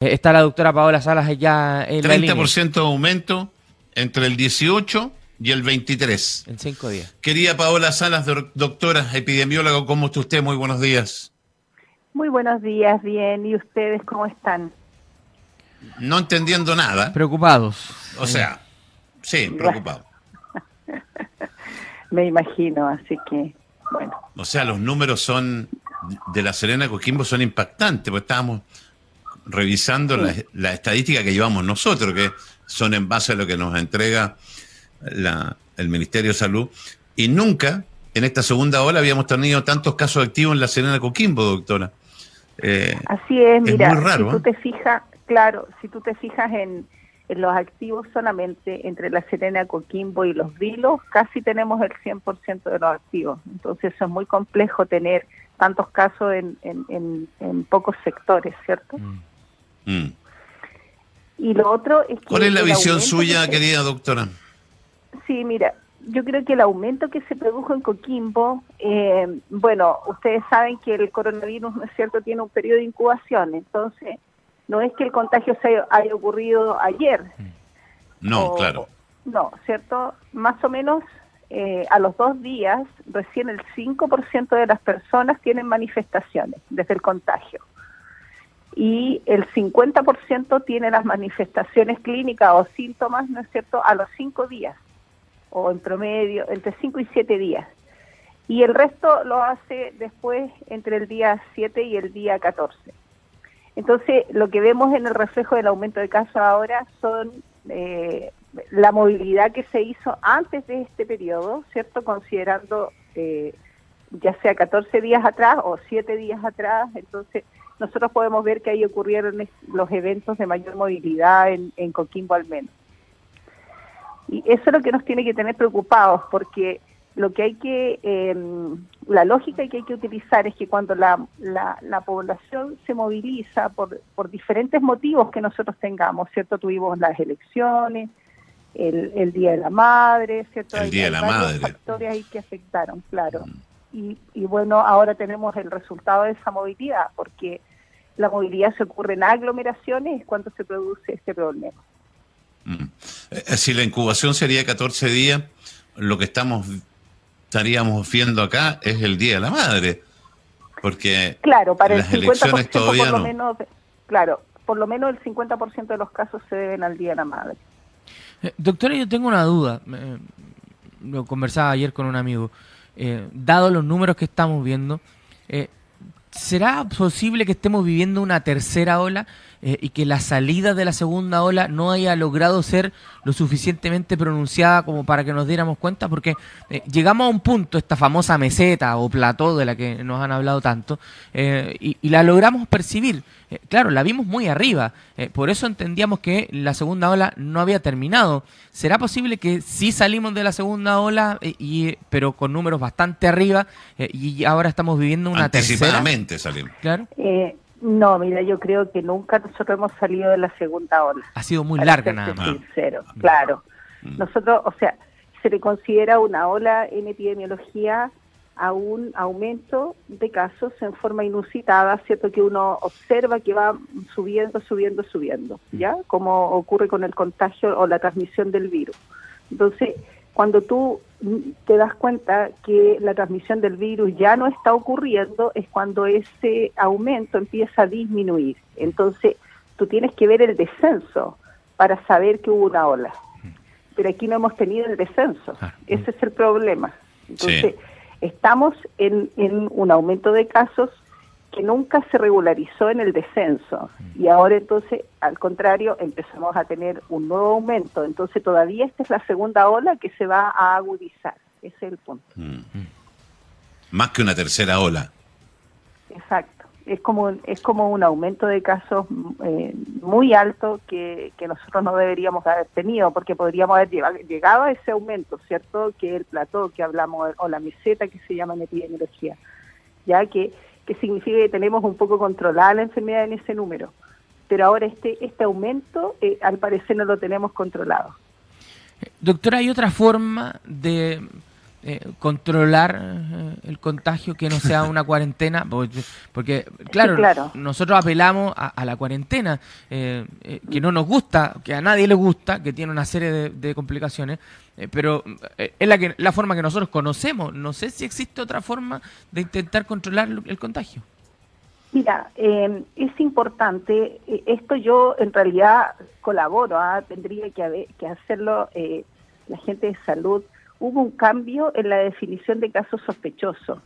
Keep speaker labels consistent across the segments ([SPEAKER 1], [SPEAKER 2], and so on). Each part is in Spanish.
[SPEAKER 1] Está la doctora Paola Salas ya en 30%
[SPEAKER 2] de aumento entre el 18 y el 23.
[SPEAKER 1] En cinco días.
[SPEAKER 2] Quería Paola Salas, doctora epidemióloga, ¿cómo está usted? Muy buenos días.
[SPEAKER 3] Muy buenos días, bien. ¿Y ustedes cómo están?
[SPEAKER 2] No entendiendo nada.
[SPEAKER 1] Preocupados.
[SPEAKER 2] O sea, sí, preocupados.
[SPEAKER 3] Me imagino, así que, bueno. O
[SPEAKER 2] sea, los números son de la Serena Coquimbo son impactantes, porque estábamos revisando la, estadística que llevamos nosotros, que son en base a lo que nos entrega el Ministerio de Salud, y nunca en esta segunda ola habíamos tenido tantos casos activos en la Serena Coquimbo, doctora.
[SPEAKER 3] Eh, Así es, mira, si tú ¿eh? te fijas, claro, si tú te fijas en, los activos solamente entre la Serena Coquimbo y los Vilos, casi tenemos el 100% de los activos. Entonces eso es muy complejo tener tantos casos en, en, pocos sectores, ¿cierto? Mm. Mm. Y lo otro es que...
[SPEAKER 2] ¿Cuál es la visión suya, querida doctora?
[SPEAKER 3] Sí, mira, yo creo que el aumento que se produjo en Coquimbo, eh, bueno, ustedes saben que el coronavirus, ¿no es cierto?, tiene un periodo de incubación, entonces no es que el contagio se haya ocurrido ayer.
[SPEAKER 2] No, claro.
[SPEAKER 3] No, ¿cierto? Más o menos eh, a los dos días, recién el 5% de las personas tienen manifestaciones desde el contagio y el 50% tiene las manifestaciones clínicas o síntomas, ¿no es cierto?, a los cinco días, o en promedio, entre 5 y 7 días. Y el resto lo hace después entre el día 7 y el día 14. Entonces, lo que vemos en el reflejo del aumento de casos ahora son eh, la movilidad que se hizo antes de este periodo, ¿cierto?, considerando eh, ya sea 14 días atrás o 7 días atrás, entonces nosotros podemos ver que ahí ocurrieron los eventos de mayor movilidad en, Coquimbo al menos. Y eso es lo que nos tiene que tener preocupados, porque lo que hay que, em, la lógica que hay que utilizar es que cuando la, la, población se moviliza por, por diferentes motivos que nosotros tengamos, ¿cierto? Tuvimos las elecciones, el, el Día de la Madre, ¿cierto?
[SPEAKER 2] El Día de la Madre.
[SPEAKER 3] factores ahí que afectaron, claro. Mm. Y, y bueno, ahora tenemos el resultado de esa movilidad, porque la movilidad se ocurre en aglomeraciones, es cuando se produce este problema.
[SPEAKER 2] Mm. Eh, si la incubación sería 14 días, lo que estamos estaríamos viendo acá es el Día de la Madre, porque
[SPEAKER 3] claro, para el 50% por lo menos, claro, por lo menos el 50% de los casos se deben al Día de la Madre.
[SPEAKER 1] Eh, doctora, yo tengo una duda. lo conversaba ayer con un amigo. Eh, dado los números que estamos viendo, eh, ¿Será posible que estemos viviendo una tercera ola eh, y que la salida de la segunda ola no haya logrado ser lo suficientemente pronunciada como para que nos diéramos cuenta? Porque eh, llegamos a un punto, esta famosa meseta o plató de la que nos han hablado tanto, eh, y, la logramos percibir. claro, la vimos muy arriba, por eso entendíamos que la segunda ola no había terminado. ¿Será posible que sí salimos de la segunda ola, y, pero con números bastante arriba, y ahora estamos viviendo una tercera?
[SPEAKER 2] salimos.
[SPEAKER 1] Claro.
[SPEAKER 3] No, mira, yo creo que nunca nosotros hemos salido de la segunda ola.
[SPEAKER 1] Ha sido muy larga nada más.
[SPEAKER 3] Sincero, mm. claro. Mm. Nosotros, o sea, se le considera una ola en epidemiología a un aumento de casos en forma inusitada, ¿cierto? Que uno observa que va subiendo, subiendo, subiendo, ¿ya? Como ocurre con el contagio o la transmisión del virus. Entonces, cuando tú te das cuenta que la transmisión del virus ya no está ocurriendo, es cuando ese aumento empieza a disminuir. Entonces, tú tienes que ver el descenso para saber que hubo una ola. Pero aquí no hemos tenido el descenso. Ah, ese es el problema. Entonces, estamos en, en un aumento de casos que nunca se regularizó en el descenso. Y ahora entonces al contrario empezamos a tener un nuevo aumento. Entonces todavía esta es la segunda ola que se va a agudizar. Ese es el punto. Mm.
[SPEAKER 2] más que una tercera ola.
[SPEAKER 3] Exacto. Es como es como un aumento de casos eh, muy alto que, que nosotros no deberíamos haber tenido porque podríamos haber llegado a ese aumento cierto que el plató que hablamos o la meseta que se llama en epidemiología. Ya que significa que tenemos un poco controlada la enfermedad en ese número. Pero ahora este, este aumento, eh, al parecer, no lo tenemos controlado.
[SPEAKER 1] Doctora, ¿hay otra forma de, eh, controlar eh, el contagio, que no sea una cuarentena, porque, claro, nosotros apelamos a, la cuarentena, eh, que no nos gusta, que a nadie le gusta, que tiene una serie de, complicaciones, pero es la, que, la forma que nosotros conocemos. No sé si existe otra forma de intentar controlar el contagio.
[SPEAKER 3] Mira, es importante, esto yo en realidad colaboro, ¿ah? tendría que, que hacerlo la gente de salud hubo un cambio en la definición de caso sospechoso.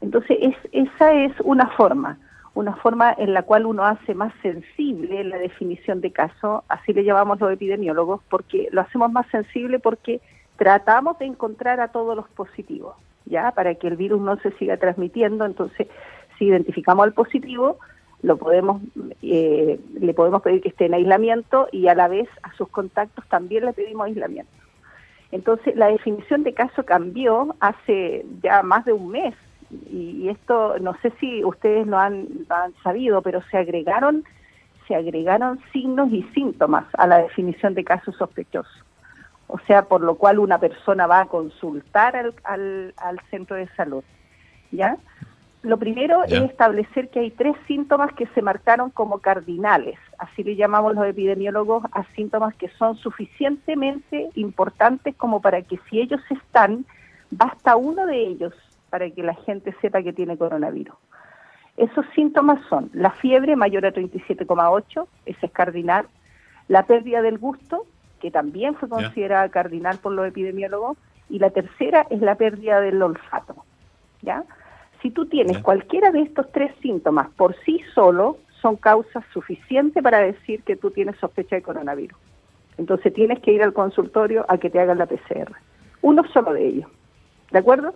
[SPEAKER 3] Entonces, es, esa es una forma, una forma en la cual uno hace más sensible la definición de caso, así le llamamos los epidemiólogos, porque lo hacemos más sensible porque tratamos de encontrar a todos los positivos, ¿ya? Para que el virus no se siga transmitiendo, entonces, si identificamos al positivo, lo podemos eh, le podemos pedir que esté en aislamiento y a la vez a sus contactos también le pedimos aislamiento. Entonces, la definición de caso cambió hace ya más de un mes y, esto no sé si ustedes lo han, sabido, pero se agregaron se agregaron signos y síntomas a la definición de caso sospechoso. O sea, por lo cual una persona va a consultar al, al, al centro de salud. ¿Ya? Lo primero es establecer que hay tres síntomas que se marcaron como cardinales, así le llamamos los epidemiólogos a síntomas que son suficientemente importantes como para que si ellos están, basta uno de ellos para que la gente sepa que tiene coronavirus. Esos síntomas son la fiebre mayor a 37,8, ese es cardinal, la pérdida del gusto, que también fue considerada cardinal por los epidemiólogos, y la tercera es la pérdida del olfato. ¿Ya? Si tú tienes cualquiera de estos tres síntomas por sí solo, son causas suficientes para decir que tú tienes sospecha de coronavirus. Entonces tienes que ir al consultorio a que te hagan la PCR. Uno solo de ellos. ¿De acuerdo?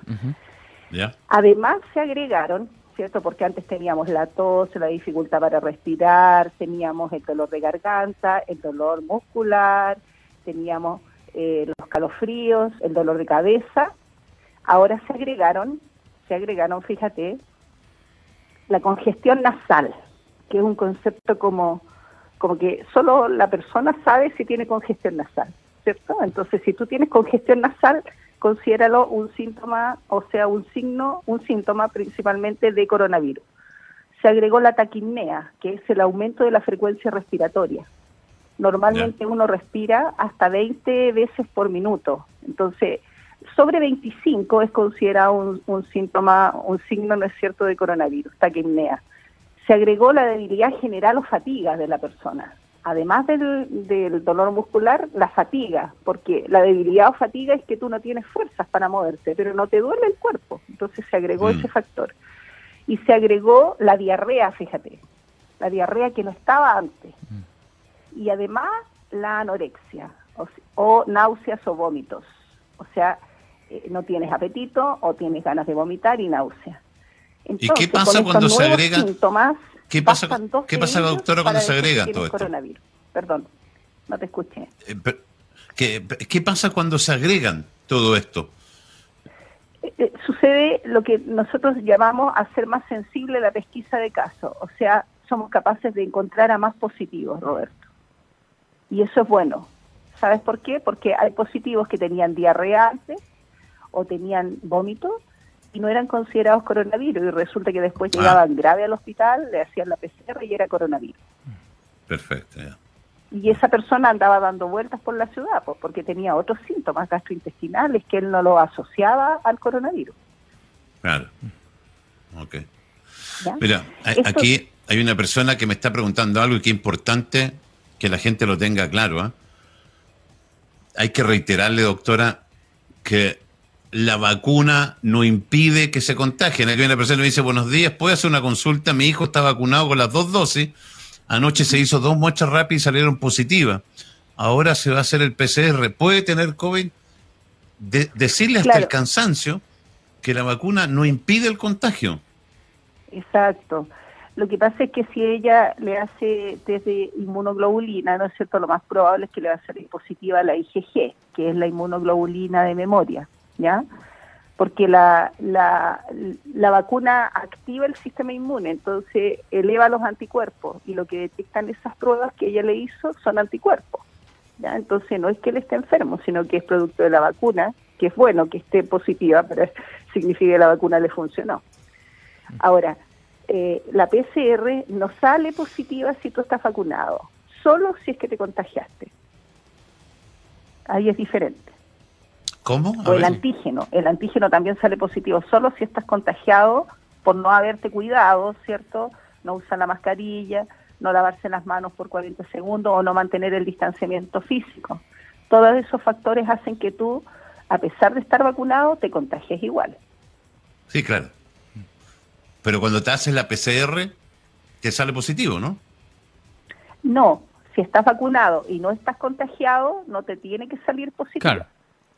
[SPEAKER 3] Además se agregaron, ¿cierto? Porque antes teníamos la tos, la dificultad para respirar, teníamos el dolor de garganta, el dolor muscular, teníamos eh, los calofríos, el dolor de cabeza. Ahora se agregaron se agregaron, fíjate, la congestión nasal, que es un concepto como, como que solo la persona sabe si tiene congestión nasal, ¿cierto? Entonces, si tú tienes congestión nasal, considéralo un síntoma, o sea, un signo, un síntoma principalmente de coronavirus. Se agregó la taquimnea, que es el aumento de la frecuencia respiratoria. Normalmente uno respira hasta 20 veces por minuto. Entonces, sobre 25 es considerado un, síntoma, un signo, ¿no es cierto?, de coronavirus, taquimnea. Se agregó la debilidad general o fatiga de la persona. Además del, dolor muscular, la fatiga, porque la debilidad o fatiga es que tú no tienes fuerzas para moverte, pero no te duele el cuerpo. Entonces se agregó mm. ese factor. Y se agregó la diarrea, fíjate, la diarrea que no estaba antes. Mm. Y además la anorexia, o náuseas o vómitos. O sea, eh, no tienes apetito o tienes ganas de vomitar y náusea.
[SPEAKER 2] ¿Y qué pasa cuando se agrega? ¿Qué pasa, ¿qué pasa doctora, cuando se agrega todo esto?
[SPEAKER 3] Coronavirus. Perdón, no te escuché.
[SPEAKER 2] Eh, ¿qué, ¿Qué pasa cuando se agregan todo esto?
[SPEAKER 3] Eh, sucede lo que nosotros llamamos hacer más sensible la pesquisa de casos, o sea, somos capaces de encontrar a más positivos, Roberto. Y eso es bueno. ¿Sabes por qué? Porque hay positivos que tenían diarrea antes, o tenían vómitos y no eran considerados coronavirus y resulta que después ah. llegaban grave al hospital, le hacían la PCR y era coronavirus.
[SPEAKER 2] Perfecto.
[SPEAKER 3] Y esa persona andaba dando vueltas por la ciudad porque tenía otros síntomas gastrointestinales que él no lo asociaba al coronavirus.
[SPEAKER 2] Claro. Ok. Mira, aquí hay una persona que me está preguntando algo y que es importante que la gente lo tenga claro. ¿ah? Hay que reiterarle, doctora, que la vacuna no impide que se contagien. Aquí una persona me dice, buenos días, ¿puede hacer una consulta? Mi hijo está vacunado con las dos dosis. Anoche se hizo dos muestras rápidas y salieron positivas. Ahora se va a hacer el PCR. ¿Puede tener COVID? decirle hasta el cansancio que la vacuna no impide el contagio.
[SPEAKER 3] Exacto. Lo que pasa es que si ella le hace desde inmunoglobulina, ¿no es cierto? Lo más probable es que le va a salir positiva la IgG, que es la inmunoglobulina de memoria. ¿Ya? Porque la, la, la vacuna activa el sistema inmune, entonces eleva los anticuerpos y lo que detectan esas pruebas que ella le hizo son anticuerpos, ¿ya? Entonces no es que él esté enfermo, sino que es producto de la vacuna, que es bueno que esté positiva, pero significa que la vacuna le funcionó. Ahora, eh, la PCR no sale positiva si tú estás vacunado, solo si es que te contagiaste. Ahí es diferente.
[SPEAKER 2] ¿Cómo?
[SPEAKER 3] o el antígeno. El antígeno también sale positivo solo si estás contagiado por no haberte cuidado, ¿cierto? No usar la mascarilla, no lavarse las manos por 40 segundos o no mantener el distanciamiento físico. Todos esos factores hacen que tú, a pesar de estar vacunado, te contagies igual.
[SPEAKER 2] Sí, claro. Pero cuando te haces la PCR, te sale positivo, ¿no?
[SPEAKER 3] No, si estás vacunado y no estás contagiado, no te tiene que salir positivo.
[SPEAKER 1] Claro.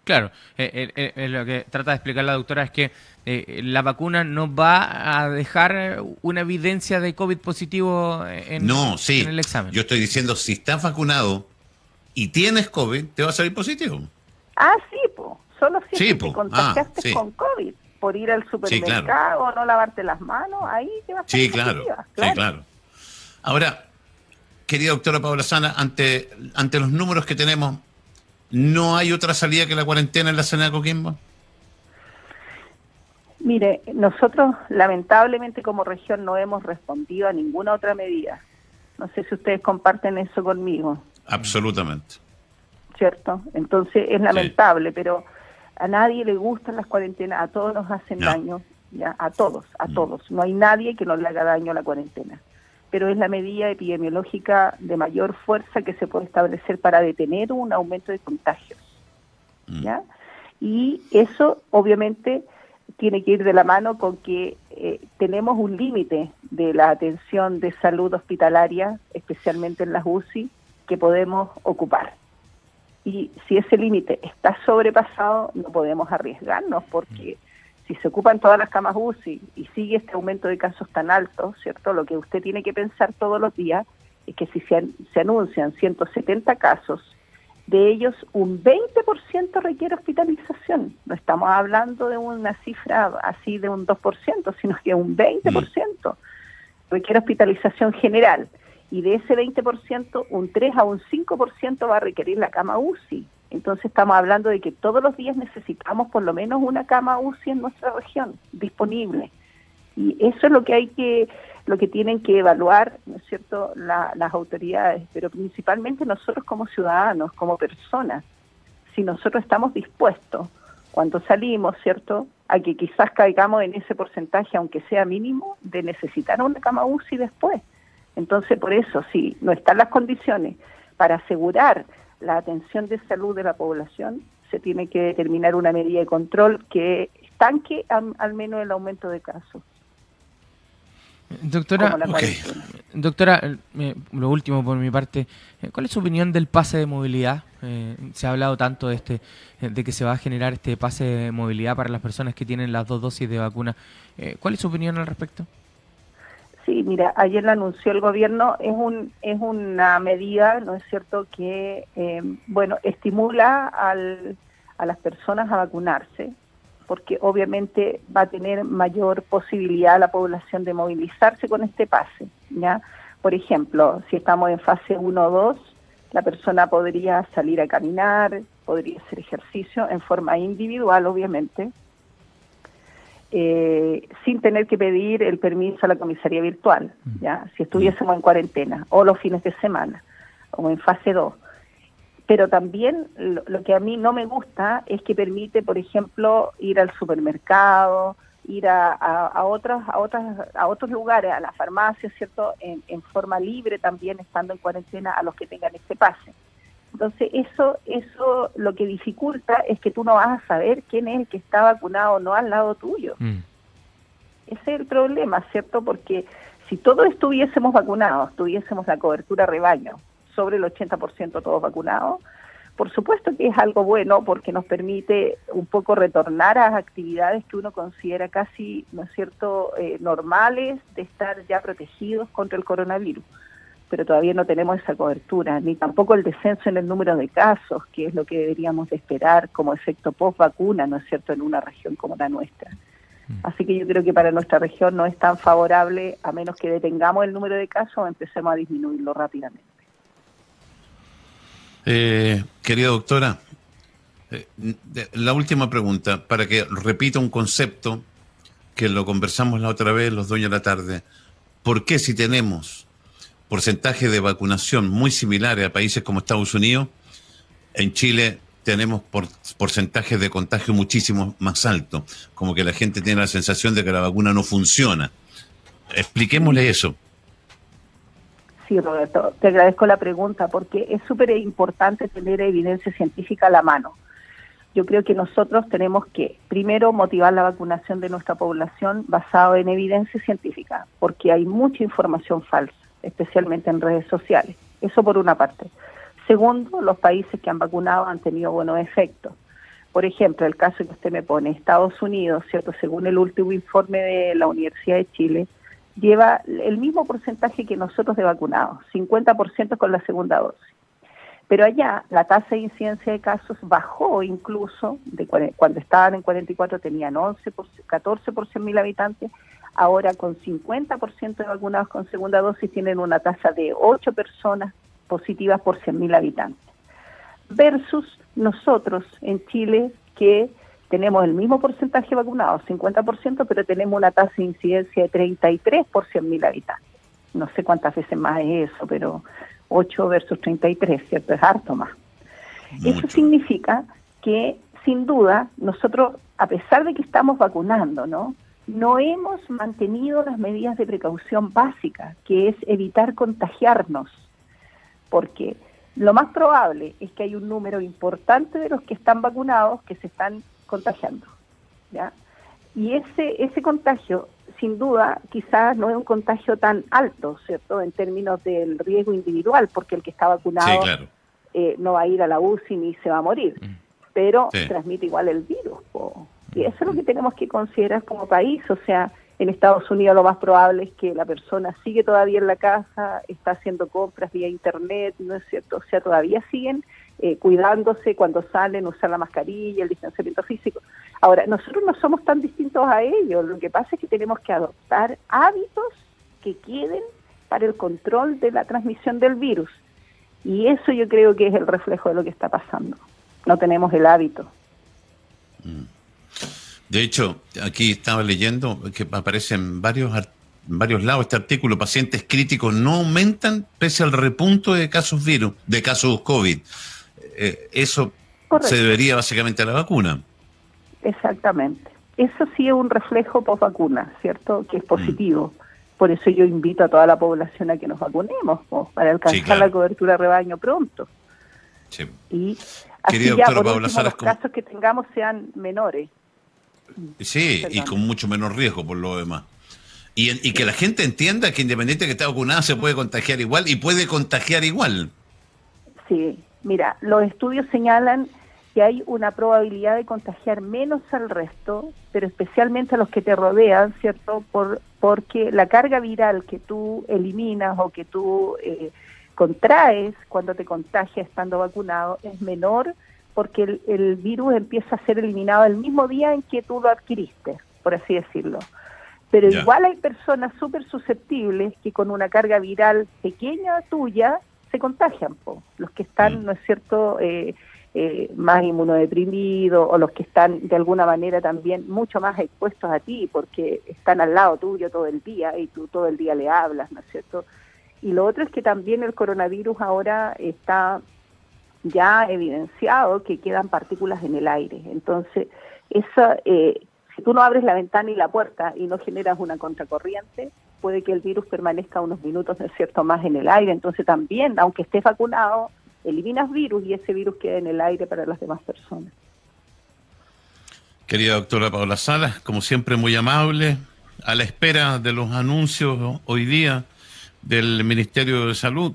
[SPEAKER 1] Claro, eh, eh, eh, lo que trata de explicar la doctora es que la vacuna no va a dejar una evidencia de COVID positivo en,
[SPEAKER 2] no, sí.
[SPEAKER 1] en el examen.
[SPEAKER 2] Yo estoy diciendo, si estás vacunado y tienes COVID, te va a salir positivo.
[SPEAKER 3] Ah, sí, po. solo si te contagiaste ah, con COVID por ir al supermercado o no lavarte las manos, ahí te va a salir
[SPEAKER 2] sí, claro, claro. Sí, claro. Ahora, querida doctora Paula Sana, ante, ante los números que tenemos, ¿No hay otra salida que la cuarentena en la zona de Coquimbo?
[SPEAKER 3] Mire, nosotros lamentablemente como región no hemos respondido a ninguna otra medida. No sé si ustedes comparten eso conmigo.
[SPEAKER 2] Absolutamente.
[SPEAKER 3] ¿Cierto? Entonces es lamentable, pero a nadie le gustan las cuarentenas, a todos nos hacen daño, ya, a todos, a mm. todos. No hay nadie que no le haga daño a la cuarentena pero es la medida epidemiológica de mayor fuerza que se puede establecer para detener un aumento de contagios. Mm. ¿ya? Y eso obviamente tiene que ir de la mano con que eh, tenemos un límite de la atención de salud hospitalaria, especialmente en las UCI, que podemos ocupar. Y si ese límite está sobrepasado, no podemos arriesgarnos porque... Mm si se ocupan todas las camas UCI y sigue este aumento de casos tan alto, ¿cierto? Lo que usted tiene que pensar todos los días es que si se, se anuncian 170 casos, de ellos un 20% requiere hospitalización. No estamos hablando de una cifra así de un 2%, sino que un 20% requiere hospitalización general. Y de ese 20%, un 3 a un 5% va a requerir la cama UCI. Entonces estamos hablando de que todos los días necesitamos por lo menos una cama UCI en nuestra región disponible. Y eso es lo que hay que, lo que tienen que evaluar, ¿no es cierto?, las autoridades, pero principalmente nosotros como ciudadanos, como personas. Si nosotros estamos dispuestos, cuando salimos, ¿cierto?, a que quizás caigamos en ese porcentaje, aunque sea mínimo, de necesitar una cama UCI después. Entonces, por eso, si no están las condiciones para asegurar la atención de salud de la población, se tiene que determinar una medida de control que estanque al, menos el aumento de casos.
[SPEAKER 1] Doctora, doctora eh, lo último por mi parte, eh, ¿cuál es su opinión del pase de movilidad? Eh, se ha hablado tanto de este, de que se va a generar este pase de movilidad para las personas que tienen las dos dosis de vacuna. ¿Cuál es su opinión al respecto?
[SPEAKER 3] Sí, mira, ayer la anunció el gobierno, es, un, es una medida, ¿no es cierto?, que, eh, bueno, estimula al, a las personas a vacunarse, porque obviamente va a tener mayor posibilidad la población de movilizarse con este pase, ¿ya? Por ejemplo, si estamos en fase 1 o 2, la persona podría salir a caminar, podría hacer ejercicio en forma individual, obviamente, eh, sin tener que pedir el permiso a la comisaría virtual, ya si estuviésemos en cuarentena o los fines de semana, como en fase 2. Pero también lo, que a mí no me gusta es que permite, por ejemplo, ir al supermercado, ir a, a, otros a otras a otros lugares, a la farmacia, cierto, en, en forma libre también estando en cuarentena a los que tengan este pase. Entonces, eso, eso lo que dificulta es que tú no vas a saber quién es el que está vacunado o no al lado tuyo. Mm. Ese es el problema, ¿cierto? Porque si todos estuviésemos vacunados, tuviésemos la cobertura rebaño sobre el 80% todos vacunados, por supuesto que es algo bueno porque nos permite un poco retornar a actividades que uno considera casi, ¿no es cierto?, eh, normales de estar ya protegidos contra el coronavirus pero todavía no tenemos esa cobertura, ni tampoco el descenso en el número de casos, que es lo que deberíamos de esperar como efecto post vacuna, ¿no es cierto?, en una región como la nuestra. Mm. Así que yo creo que para nuestra región no es tan favorable a menos que detengamos el número de casos o empecemos a disminuirlo rápidamente.
[SPEAKER 2] Eh, querida doctora, eh, la última pregunta, para que repita un concepto que lo conversamos la otra vez, los dueños de la tarde. ¿Por qué si tenemos porcentaje de vacunación muy similares a países como Estados Unidos, en Chile tenemos por, porcentajes de contagio muchísimo más altos? Como que la gente tiene la sensación de que la vacuna no funciona. Expliquémosle eso.
[SPEAKER 3] Sí, Roberto, te agradezco la pregunta porque es súper importante tener evidencia científica a la mano yo creo que nosotros tenemos que, primero, motivar la vacunación de nuestra población basado en evidencia científica, porque hay mucha información falsa, especialmente en redes sociales. Eso por una parte. Segundo, los países que han vacunado han tenido buenos efectos. Por ejemplo, el caso que usted me pone, Estados Unidos, ¿cierto? Según el último informe de la Universidad de Chile, lleva el mismo porcentaje que nosotros de vacunados, 50% con la segunda dosis. Pero allá la tasa de incidencia de casos bajó incluso, de cuando estaban en 44 tenían 11 por, 14 por 100 mil habitantes, ahora con 50% de vacunados con segunda dosis tienen una tasa de 8 personas positivas por 100 mil habitantes. Versus nosotros en Chile que tenemos el mismo porcentaje de vacunados, 50%, pero tenemos una tasa de incidencia de 33 por 100 mil habitantes. No sé cuántas veces más es eso, pero 8 versus 33, ¿cierto? Es harto más. Eso significa que, sin duda, nosotros, a pesar de que estamos vacunando, ¿no? No hemos mantenido las medidas de precaución básicas, que es evitar contagiarnos, porque lo más probable es que hay un número importante de los que están vacunados que se están contagiando, ¿ya? Y ese, ese contagio sin duda, quizás no es un contagio tan alto, ¿cierto? En términos del riesgo individual, porque el que está vacunado eh, no va a ir a la UCI ni se va a morir, mm. pero transmite igual el virus. Y eso es lo que tenemos que considerar como país, o sea, en Estados Unidos lo más probable es que la persona sigue todavía en la casa, está haciendo compras vía internet, ¿no es cierto? O sea, todavía siguen eh, cuidándose cuando salen, usar la mascarilla, el distanciamiento físico. Ahora, nosotros no somos tan distintos a ellos, lo que pasa es que tenemos que adoptar hábitos que queden para el control de la transmisión del virus. Y eso yo creo que es el reflejo de lo que está pasando. No tenemos el hábito.
[SPEAKER 2] Mm. De hecho, aquí estaba leyendo que aparece en varios, varios lados este artículo, pacientes críticos no aumentan pese al repunto de casos virus, de casos COVID. Eh, eso se debería básicamente a la vacuna.
[SPEAKER 3] Exactamente. Eso sí es un reflejo post vacuna, ¿cierto? Que es positivo. Por eso yo invito a toda la población a que nos vacunemos, para alcanzar la cobertura de rebaño pronto. Sí. Y así ya por los casos que tengamos sean menores.
[SPEAKER 2] Sí, y con mucho menos riesgo por lo demás. Y, y que la gente entienda que independiente de que esté vacunada se puede contagiar igual y puede contagiar igual.
[SPEAKER 3] Sí, mira, los estudios señalan que hay una probabilidad de contagiar menos al resto, pero especialmente a los que te rodean, ¿cierto? Por, porque la carga viral que tú eliminas o que tú eh, contraes cuando te contagias estando vacunado es menor porque el, virus empieza a ser eliminado el mismo día en que tú lo adquiriste, por así decirlo. Pero igual hay personas súper susceptibles que con una carga viral pequeña tuya se contagian, los que están, mm. ¿no es cierto?, eh, eh, más inmunodeprimidos o los que están de alguna manera también mucho más expuestos a ti porque están al lado tuyo todo el día y tú todo el día le hablas, ¿no es cierto? Y lo otro es que también el coronavirus ahora está ya evidenciado que quedan partículas en el aire. Entonces, esa, eh, si tú no abres la ventana y la puerta y no generas una contracorriente, puede que el virus permanezca unos minutos, ¿no es cierto?, más en el aire. Entonces también, aunque estés vacunado, eliminas virus y ese virus queda en el aire para las demás personas.
[SPEAKER 2] Querida doctora Paula Salas, como siempre muy amable, a la espera de los anuncios hoy día del Ministerio de Salud,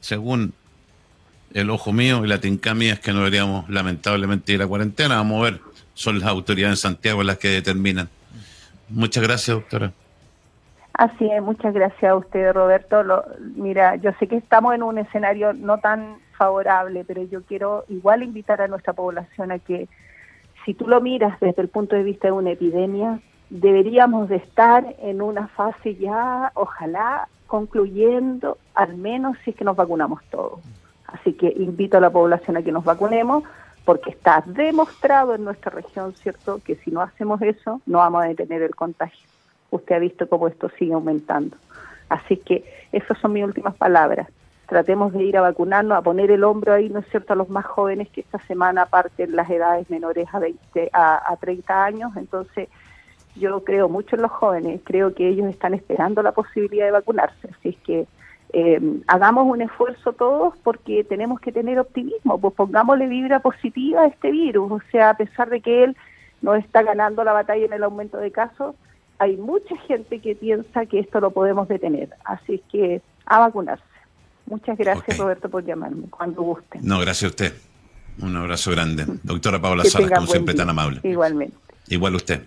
[SPEAKER 2] según el ojo mío y la tinca mía es que no deberíamos lamentablemente ir a cuarentena, vamos a ver, son las autoridades en Santiago las que determinan. Muchas gracias, doctora.
[SPEAKER 3] Así es, muchas gracias a usted, Roberto. mira, yo sé que estamos en un escenario no tan favorable, pero yo quiero igual invitar a nuestra población a que, si tú lo miras desde el punto de vista de una epidemia, deberíamos de estar en una fase ya, ojalá, concluyendo, al menos si es que nos vacunamos todos. Así que invito a la población a que nos vacunemos porque está demostrado en nuestra región, ¿cierto?, que si no hacemos eso, no vamos a detener el contagio. Usted ha visto cómo esto sigue aumentando. Así que esas son mis últimas palabras. Tratemos de ir a vacunarnos, a poner el hombro ahí, ¿no es cierto?, a los más jóvenes que esta semana parten las edades menores a, 20, a, a 30 años. Entonces, yo creo mucho en los jóvenes, creo que ellos están esperando la posibilidad de vacunarse. Así es que eh, hagamos un esfuerzo todos porque tenemos que tener optimismo, pues pongámosle vibra positiva a este virus, o sea, a pesar de que él no está ganando la batalla en el aumento de casos, hay mucha gente que piensa que esto lo podemos detener, así es que a vacunarse. Muchas gracias Roberto por llamarme, cuando guste.
[SPEAKER 2] No, gracias a usted. Un abrazo grande. Doctora Salas, como siempre, tan amable.
[SPEAKER 3] Igualmente.
[SPEAKER 2] Igual usted.